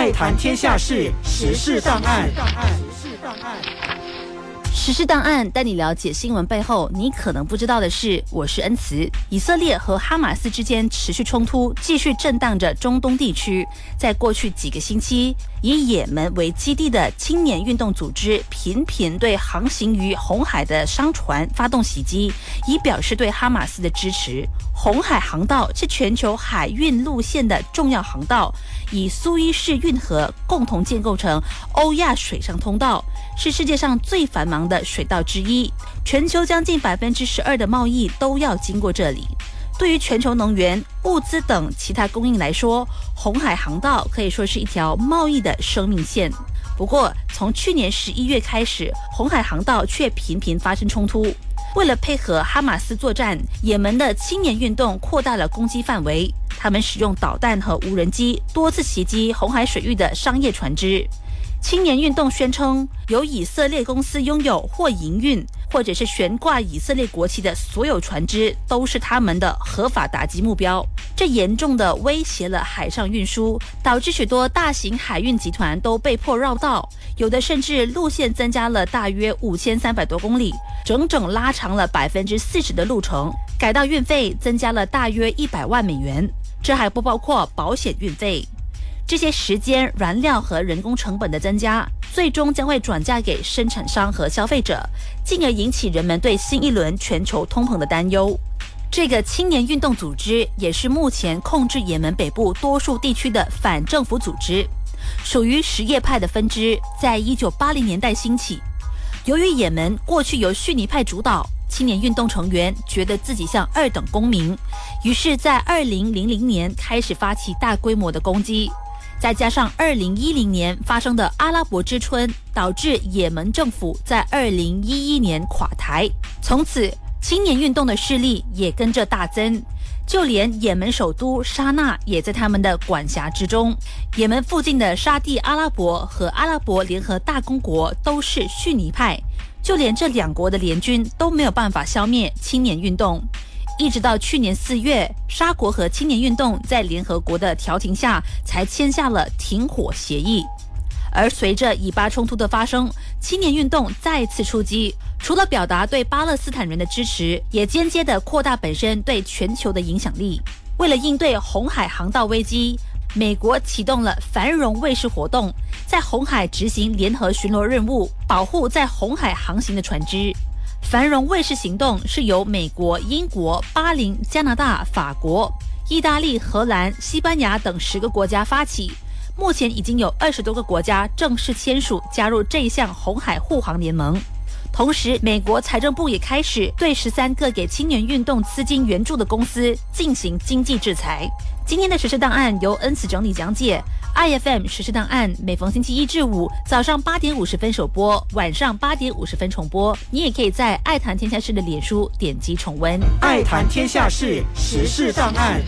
爱谈天下事，时事档案。时事档案实时档案带你了解新闻背后你可能不知道的事。我是恩慈。以色列和哈马斯之间持续冲突，继续震荡着中东地区。在过去几个星期，以也门为基地的青年运动组织频频对航行于红海的商船发动袭击，以表示对哈马斯的支持。红海航道是全球海运路线的重要航道，以苏伊士运河共同建构成欧亚水上通道，是世界上最繁忙的水道之一。全球将近百分之十二的贸易都要经过这里。对于全球能源、物资等其他供应来说，红海航道可以说是一条贸易的生命线。不过，从去年十一月开始，红海航道却频频发生冲突。为了配合哈马斯作战，也门的青年运动扩大了攻击范围。他们使用导弹和无人机多次袭击红海水域的商业船只。青年运动宣称，由以色列公司拥有或营运。或者是悬挂以色列国旗的所有船只都是他们的合法打击目标，这严重的威胁了海上运输，导致许多大型海运集团都被迫绕道，有的甚至路线增加了大约五千三百多公里，整整拉长了百分之四十的路程，改道运费增加了大约一百万美元，这还不包括保险运费。这些时间、燃料和人工成本的增加，最终将会转嫁给生产商和消费者，进而引起人们对新一轮全球通膨的担忧。这个青年运动组织也是目前控制也门北部多数地区的反政府组织，属于什叶派的分支，在一九八零年代兴起。由于也门过去由逊尼派主导，青年运动成员觉得自己像二等公民，于是，在二零零零年开始发起大规模的攻击。再加上二零一零年发生的阿拉伯之春，导致也门政府在二零一一年垮台，从此青年运动的势力也跟着大增，就连也门首都沙那也在他们的管辖之中。也门附近的沙地阿拉伯和阿拉伯联合大公国都是逊尼派，就连这两国的联军都没有办法消灭青年运动。一直到去年四月，沙国和青年运动在联合国的调停下才签下了停火协议。而随着以巴冲突的发生，青年运动再次出击，除了表达对巴勒斯坦人的支持，也间接的扩大本身对全球的影响力。为了应对红海航道危机，美国启动了繁荣卫士活动，在红海执行联合巡逻任务，保护在红海航行的船只。繁荣卫士行动是由美国、英国、巴林、加拿大、法国、意大利、荷兰、西班牙等十个国家发起，目前已经有二十多个国家正式签署加入这一项红海护航联盟。同时，美国财政部也开始对十三个给青年运动资金援助的公司进行经济制裁。今天的实时档案由恩慈整理讲解。iFM 实时档案每逢星期一至五早上八点五十分首播，晚上八点五十分重播。你也可以在爱谈天下事的脸书点击重温。爱谈天下事，时事档案。